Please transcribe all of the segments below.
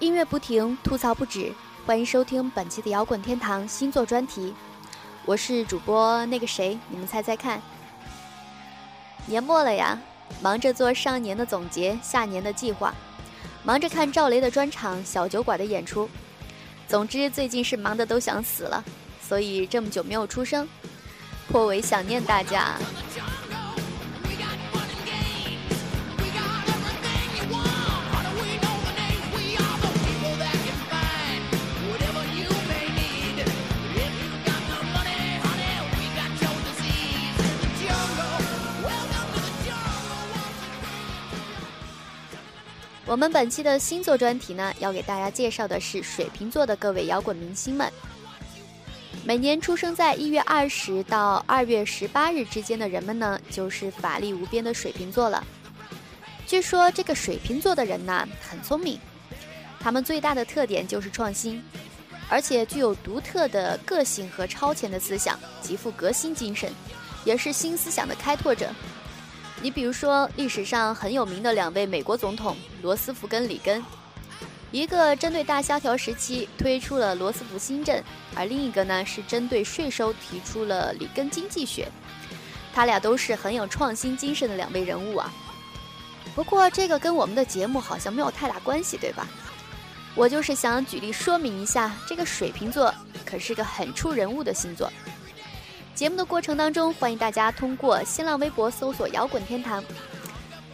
音乐不停，吐槽不止，欢迎收听本期的摇滚天堂星座专题。我是主播那个谁，你们猜猜看？年末了呀，忙着做上年的总结，下年的计划，忙着看赵雷的专场、小酒馆的演出。总之，最近是忙得都想死了，所以这么久没有出声，颇为想念大家。我们本期的星座专题呢，要给大家介绍的是水瓶座的各位摇滚明星们。每年出生在一月二十到二月十八日之间的人们呢，就是法力无边的水瓶座了。据说这个水瓶座的人呢，很聪明，他们最大的特点就是创新，而且具有独特的个性和超前的思想，极富革新精神，也是新思想的开拓者。你比如说，历史上很有名的两位美国总统罗斯福跟里根，一个针对大萧条时期推出了罗斯福新政，而另一个呢是针对税收提出了里根经济学。他俩都是很有创新精神的两位人物啊。不过这个跟我们的节目好像没有太大关系，对吧？我就是想举例说明一下，这个水瓶座可是个很出人物的星座。节目的过程当中，欢迎大家通过新浪微博搜索“摇滚天堂”，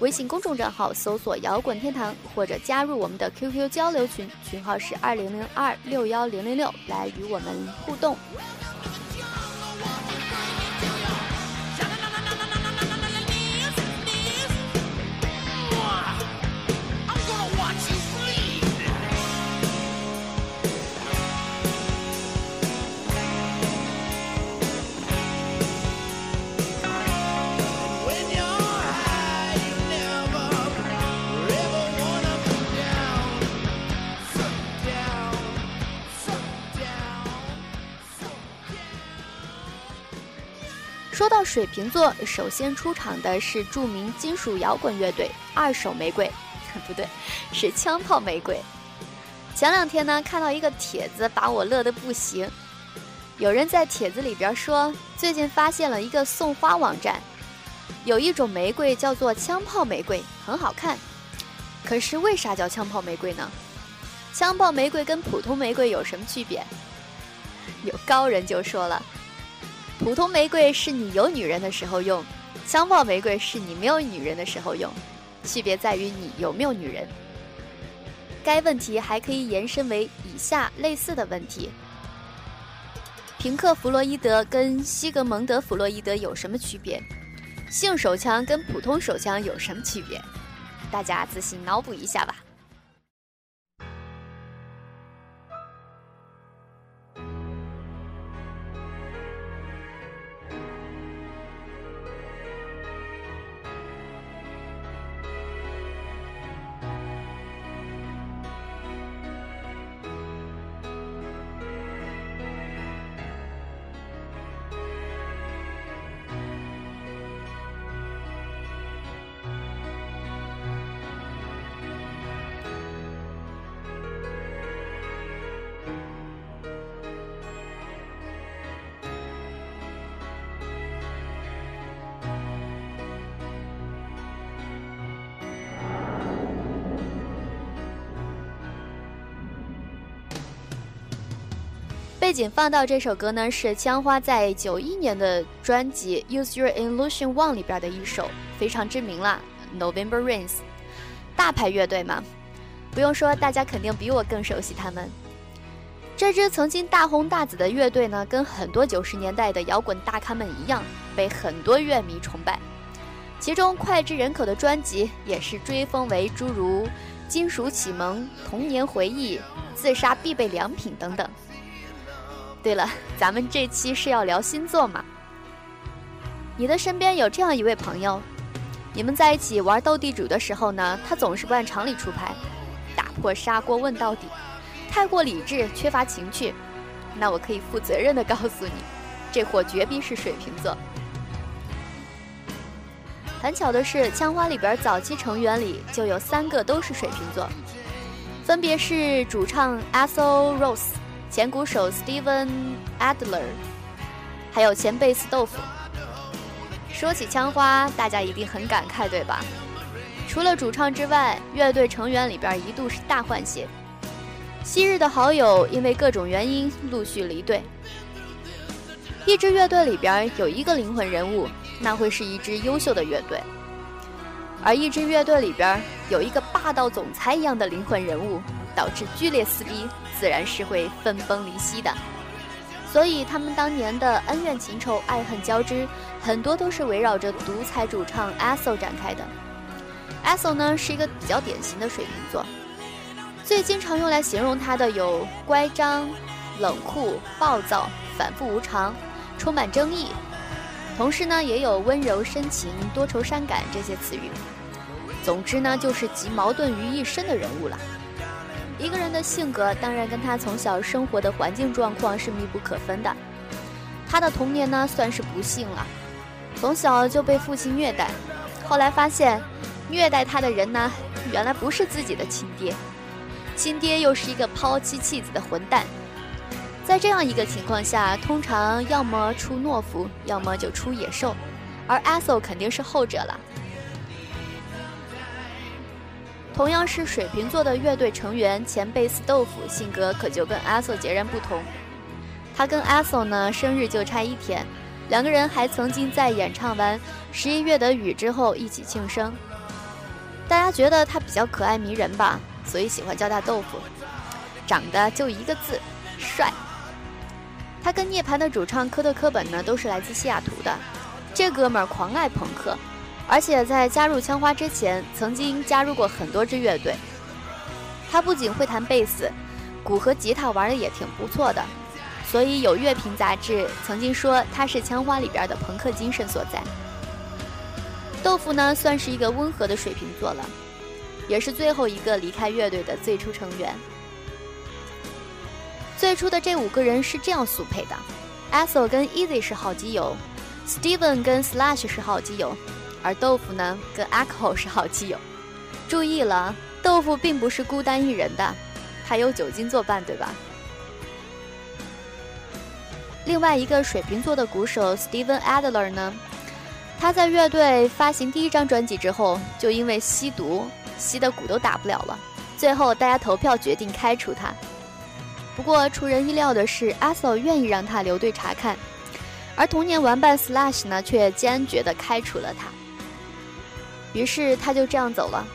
微信公众账号搜索“摇滚天堂”，或者加入我们的 QQ 交流群，群号是二零零二六幺零零六，来与我们互动。说到水瓶座，首先出场的是著名金属摇滚乐队二手玫瑰，不对，是枪炮玫瑰。前两天呢，看到一个帖子，把我乐得不行。有人在帖子里边说，最近发现了一个送花网站，有一种玫瑰叫做枪炮玫瑰，很好看。可是为啥叫枪炮玫瑰呢？枪炮玫瑰跟普通玫瑰有什么区别？有高人就说了。普通玫瑰是你有女人的时候用，香爆玫瑰是你没有女人的时候用，区别在于你有没有女人。该问题还可以延伸为以下类似的问题：平克·弗洛伊德跟西格蒙德·弗洛伊德有什么区别？性手枪跟普通手枪有什么区别？大家自行脑补一下吧。景放到这首歌呢，是枪花在九一年的专辑《Use Your Illusion One》里边的一首，非常知名啦，《November Rains》。大牌乐队嘛，不用说，大家肯定比我更熟悉他们。这支曾经大红大紫的乐队呢，跟很多九十年代的摇滚大咖们一样，被很多乐迷崇拜。其中脍炙人口的专辑也是追封为诸如《金属启蒙》《童年回忆》《自杀必备良品》等等。对了，咱们这期是要聊星座嘛？你的身边有这样一位朋友，你们在一起玩斗地主的时候呢，他总是不按常理出牌，打破砂锅问到底，太过理智，缺乏情趣。那我可以负责任的告诉你，这货绝逼是水瓶座。很巧的是，枪花里边早期成员里就有三个都是水瓶座，分别是主唱 Axl Rose、前鼓手 Steven Adler，还有前贝斯豆腐。说起枪花，大家一定很感慨，对吧？除了主唱之外，乐队成员里边一度是大换血，昔日的好友因为各种原因陆续离队。一支乐队里边有一个灵魂人物。那会是一支优秀的乐队，而一支乐队里边有一个霸道总裁一样的灵魂人物，导致剧烈撕逼，自然是会分崩离析的。所以他们当年的恩怨情仇、爱恨交织，很多都是围绕着独裁主唱 ASO 展开的。ASO 呢是一个比较典型的水瓶座，最经常用来形容他的有乖张、冷酷、暴躁、反复无常、充满争议。同时呢，也有温柔、深情、多愁善感这些词语。总之呢，就是集矛盾于一身的人物了。一个人的性格当然跟他从小生活的环境状况是密不可分的。他的童年呢，算是不幸了，从小就被父亲虐待。后来发现，虐待他的人呢，原来不是自己的亲爹，亲爹又是一个抛妻弃子的混蛋。在这样一个情况下，通常要么出懦夫，要么就出野兽，而 a s o 肯定是后者了。同样是水瓶座的乐队成员前贝斯豆腐，性格可就跟 a s o 截然不同。他跟 a s o 呢生日就差一天，两个人还曾经在演唱完《十一月的雨》之后一起庆生。大家觉得他比较可爱迷人吧，所以喜欢叫他豆腐。长得就一个字，帅。他跟涅槃的主唱科特·科本呢，都是来自西雅图的。这哥们儿狂爱朋克，而且在加入枪花之前，曾经加入过很多支乐队。他不仅会弹贝斯，鼓和吉他玩的也挺不错的，所以有乐评杂志曾经说他是枪花里边的朋克精神所在。豆腐呢，算是一个温和的水瓶座了，也是最后一个离开乐队的最初成员。最初的这五个人是这样速配的 a s o 跟 Easy 是好基友，Steven 跟 Slash 是好基友，而豆腐呢跟 Echo 是好基友。注意了，豆腐并不是孤单一人的，他有酒精作伴，对吧？另外一个水瓶座的鼓手 Steven Adler 呢，他在乐队发行第一张专辑之后，就因为吸毒吸的鼓都打不了了，最后大家投票决定开除他。不过出人意料的是，阿 s o 愿意让他留队查看，而童年玩伴 Slash 呢却坚决地开除了他。于是他就这样走了。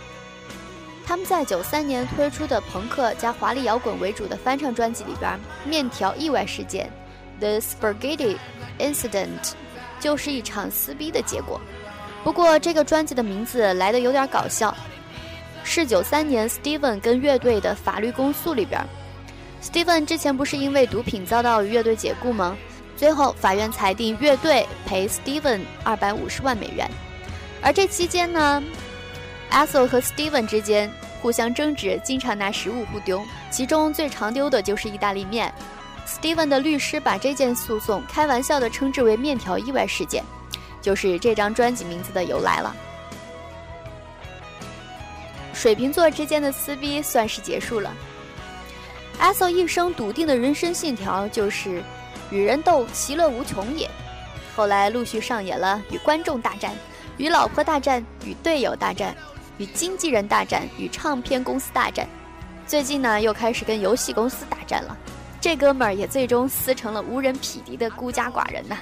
他们在九三年推出的朋克加华丽摇滚为主的翻唱专辑里边，《面条意外事件》（The Spaghetti Incident） 就是一场撕逼的结果。不过这个专辑的名字来的有点搞笑，是九三年 Steven 跟乐队的法律公诉里边。Steven 之前不是因为毒品遭到乐队解雇吗？最后法院裁定乐队赔 Steven 二百五十万美元。而这期间呢 a s o 和 Steven 之间互相争执，经常拿食物互丢，其中最常丢的就是意大利面。Steven 的律师把这件诉讼开玩笑地称之为“面条意外事件”，就是这张专辑名字的由来了。水瓶座之间的撕逼算是结束了。阿 s o 一生笃定的人生信条就是“与人斗，其乐无穷也”。后来陆续上演了与观众大战、与老婆大战、与队友大战、与经纪人大战、与唱片公司大战。最近呢，又开始跟游戏公司大战了。这哥们儿也最终撕成了无人匹敌的孤家寡人呐。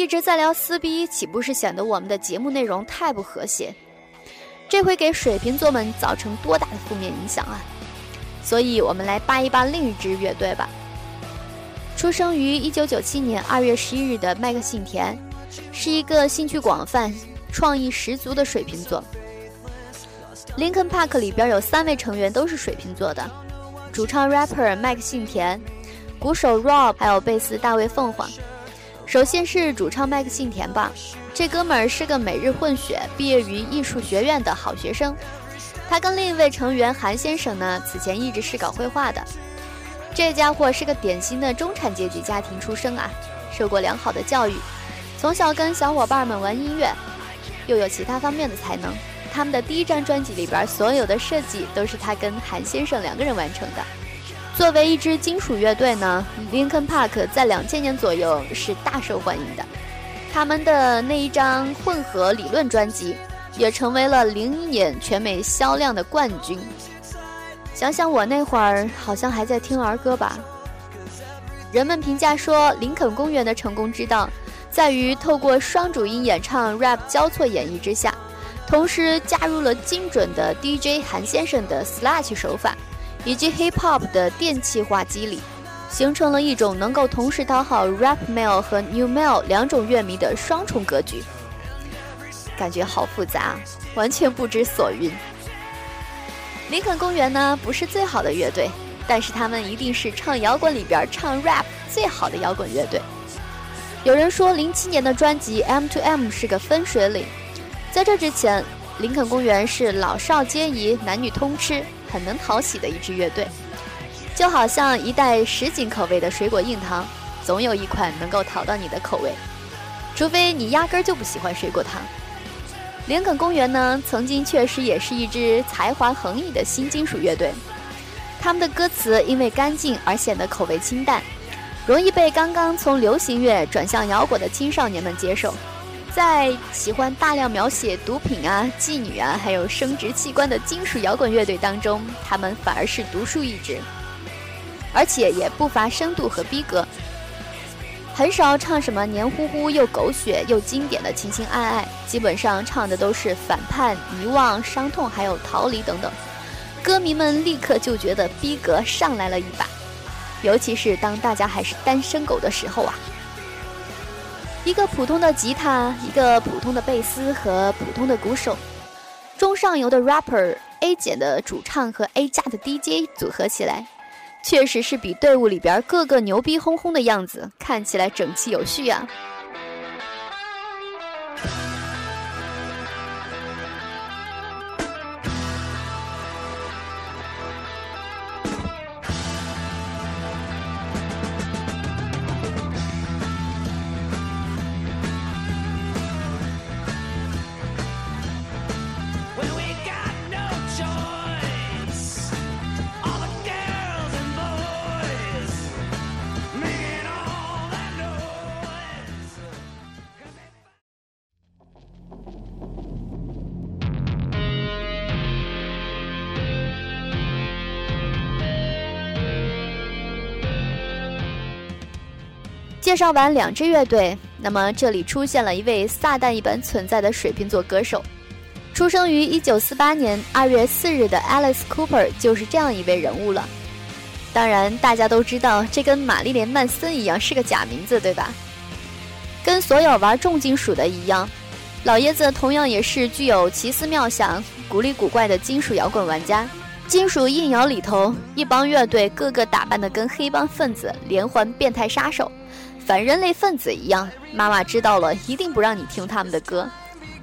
一直在聊撕逼，岂不是显得我们的节目内容太不和谐？这会给水瓶座们造成多大的负面影响啊！所以，我们来扒一扒另一支乐队吧。出生于1997年2月11日的麦克信田，是一个兴趣广泛、创意十足的水瓶座。Linkin Park 里边有三位成员都是水瓶座的，主唱 rapper 麦克信田，鼓手 Rob，还有贝斯大卫凤凰。首先是主唱麦克信田吧，这哥们儿是个每日混血，毕业于艺术学院的好学生。他跟另一位成员韩先生呢，此前一直是搞绘画的。这家伙是个典型的中产阶级家庭出生啊，受过良好的教育，从小跟小伙伴们玩音乐，又有其他方面的才能。他们的第一张专辑里边，所有的设计都是他跟韩先生两个人完成的。作为一支金属乐队呢，Linkin Park 在两千年左右是大受欢迎的。他们的那一张混合理论专辑，也成为了零一年全美销量的冠军。想想我那会儿，好像还在听儿歌吧。人们评价说，林肯公园的成功之道，在于透过双主音演唱 rap 交错演绎之下，同时加入了精准的 DJ 韩先生的 slash 手法。以及 hip hop 的电气化机理，形成了一种能够同时讨好 rap male 和 new male 两种乐迷的双重格局。感觉好复杂，完全不知所云。林肯公园呢，不是最好的乐队，但是他们一定是唱摇滚里边唱 rap 最好的摇滚乐队。有人说，零七年的专辑 M to M 是个分水岭，在这之前，林肯公园是老少皆宜，男女通吃。很能讨喜的一支乐队，就好像一袋什锦口味的水果硬糖，总有一款能够讨到你的口味，除非你压根儿就不喜欢水果糖。林肯公园呢，曾经确实也是一支才华横溢的新金属乐队，他们的歌词因为干净而显得口味清淡，容易被刚刚从流行乐转向摇滚的青少年们接受。在喜欢大量描写毒品啊、妓女啊，还有生殖器官的金属摇滚乐队当中，他们反而是独树一帜，而且也不乏深度和逼格。很少唱什么黏糊糊又狗血又经典的情情爱爱，基本上唱的都是反叛、遗忘、伤痛，还有逃离等等。歌迷们立刻就觉得逼格上来了一把，尤其是当大家还是单身狗的时候啊。一个普通的吉他，一个普通的贝斯和普通的鼓手，中上游的 rapper A 姐的主唱和 A 加的 DJ 组合起来，确实是比队伍里边个个牛逼哄哄的样子看起来整齐有序啊。介绍完两支乐队，那么这里出现了一位撒旦一般存在的水瓶座歌手，出生于一九四八年二月四日的 Alice Cooper 就是这样一位人物了。当然，大家都知道这跟玛丽莲曼森一样是个假名字，对吧？跟所有玩重金属的一样，老爷子同样也是具有奇思妙想、古里古怪的金属摇滚玩家。金属硬摇里头，一帮乐队个个打扮的跟黑帮分子、连环变态杀手。反人类分子一样，妈妈知道了一定不让你听他们的歌。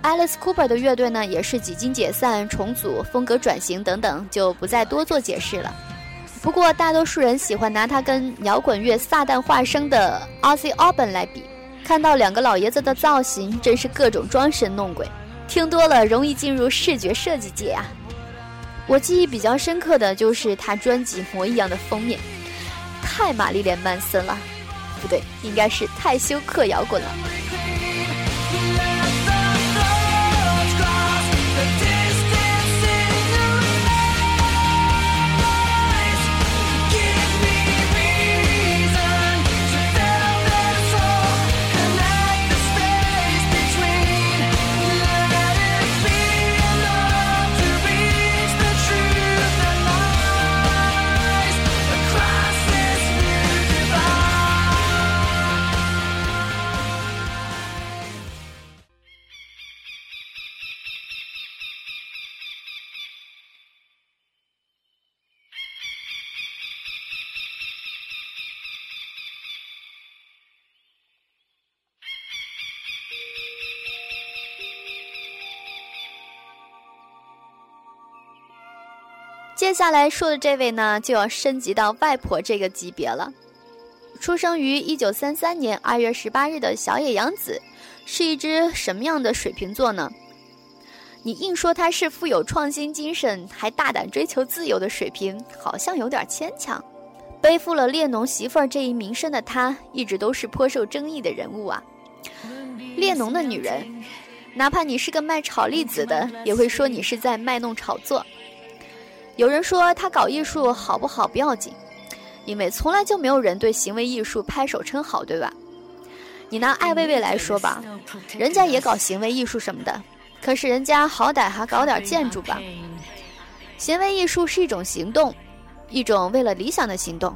Alice Cooper 的乐队呢，也是几经解散、重组、风格转型等等，就不再多做解释了。不过，大多数人喜欢拿他跟摇滚乐撒旦化身的 Ozzy Osbourne 来比，看到两个老爷子的造型，真是各种装神弄鬼，听多了容易进入视觉设计界啊。我记忆比较深刻的就是他专辑《魔一样的封面》，太玛丽莲曼森了。不对，应该是太休克摇滚了。接下来说的这位呢，就要升级到外婆这个级别了。出生于一九三三年二月十八日的小野洋子，是一只什么样的水瓶座呢？你硬说他是富有创新精神，还大胆追求自由的水瓶，好像有点牵强。背负了列侬媳妇儿这一名声的他，一直都是颇受争议的人物啊。列侬的女人，哪怕你是个卖炒栗子的，也会说你是在卖弄炒作。有人说他搞艺术好不好不要紧，因为从来就没有人对行为艺术拍手称好，对吧？你拿艾薇薇来说吧，人家也搞行为艺术什么的，可是人家好歹还搞点建筑吧。行为艺术是一种行动，一种为了理想的行动。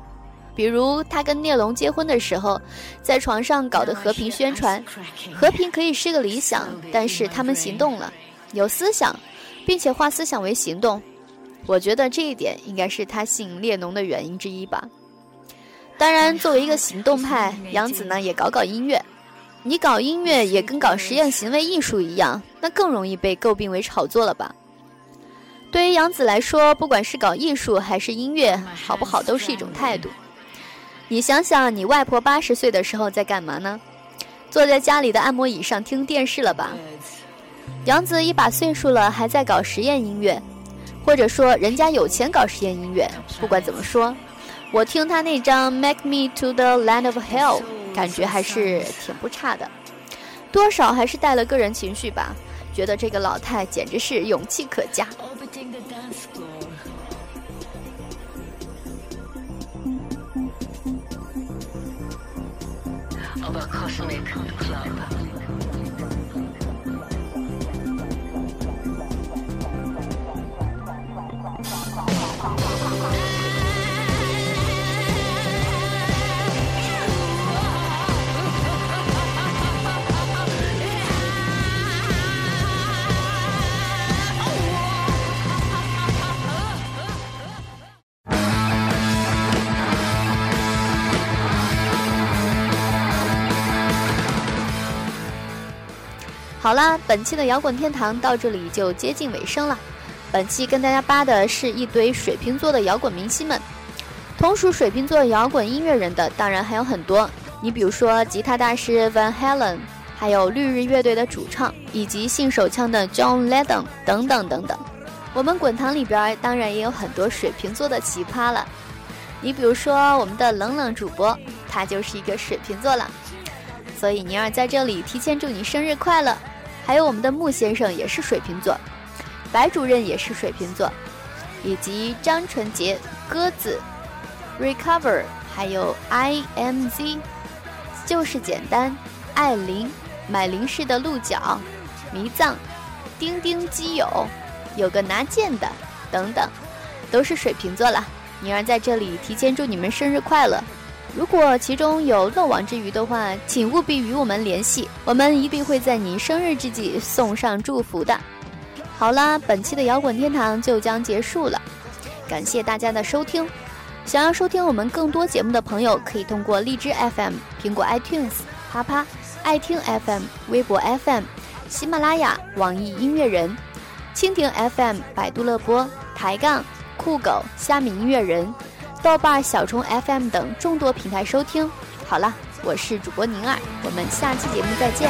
比如他跟聂龙结婚的时候，在床上搞的和平宣传，和平可以是个理想，但是他们行动了，有思想，并且化思想为行动。我觉得这一点应该是他信列侬的原因之一吧。当然，作为一个行动派，杨子呢也搞搞音乐。你搞音乐也跟搞实验行为艺术一样，那更容易被诟病为炒作了吧？对于杨子来说，不管是搞艺术还是音乐，好不好都是一种态度。你想想，你外婆八十岁的时候在干嘛呢？坐在家里的按摩椅上听电视了吧？杨子一把岁数了，还在搞实验音乐。或者说，人家有钱搞实验音乐。不管怎么说，我听他那张《Make Me to the Land of Hell》，感觉还是挺不差的，多少还是带了个人情绪吧。觉得这个老太简直是勇气可嘉。好啦，本期的摇滚天堂到这里就接近尾声了。本期跟大家扒的是一堆水瓶座的摇滚明星们，同属水瓶座摇滚音乐人的当然还有很多。你比如说吉他大师 Van Halen，还有绿日乐队的主唱，以及信手枪的 John Lennon 等等等等。我们滚堂里边当然也有很多水瓶座的奇葩了。你比如说我们的冷冷主播，他就是一个水瓶座了。所以宁儿在这里提前祝你生日快乐。还有我们的穆先生也是水瓶座，白主任也是水瓶座，以及张纯洁、鸽子、Recover，还有 I M Z，就是简单、艾琳、买零食的鹿角、迷藏、钉钉基友、有个拿剑的等等，都是水瓶座了。宁儿在这里提前祝你们生日快乐。如果其中有漏网之鱼的话，请务必与我们联系，我们一定会在你生日之际送上祝福的。好啦，本期的摇滚天堂就将结束了，感谢大家的收听。想要收听我们更多节目的朋友，可以通过荔枝 FM、苹果 iTunes、啪啪、爱听 FM、微博 FM、喜马拉雅、网易音乐人、蜻蜓 FM、百度乐播、抬杠、酷狗、虾米音乐人。豆瓣、小虫 FM 等众多平台收听。好了，我是主播宁儿，我们下期节目再见。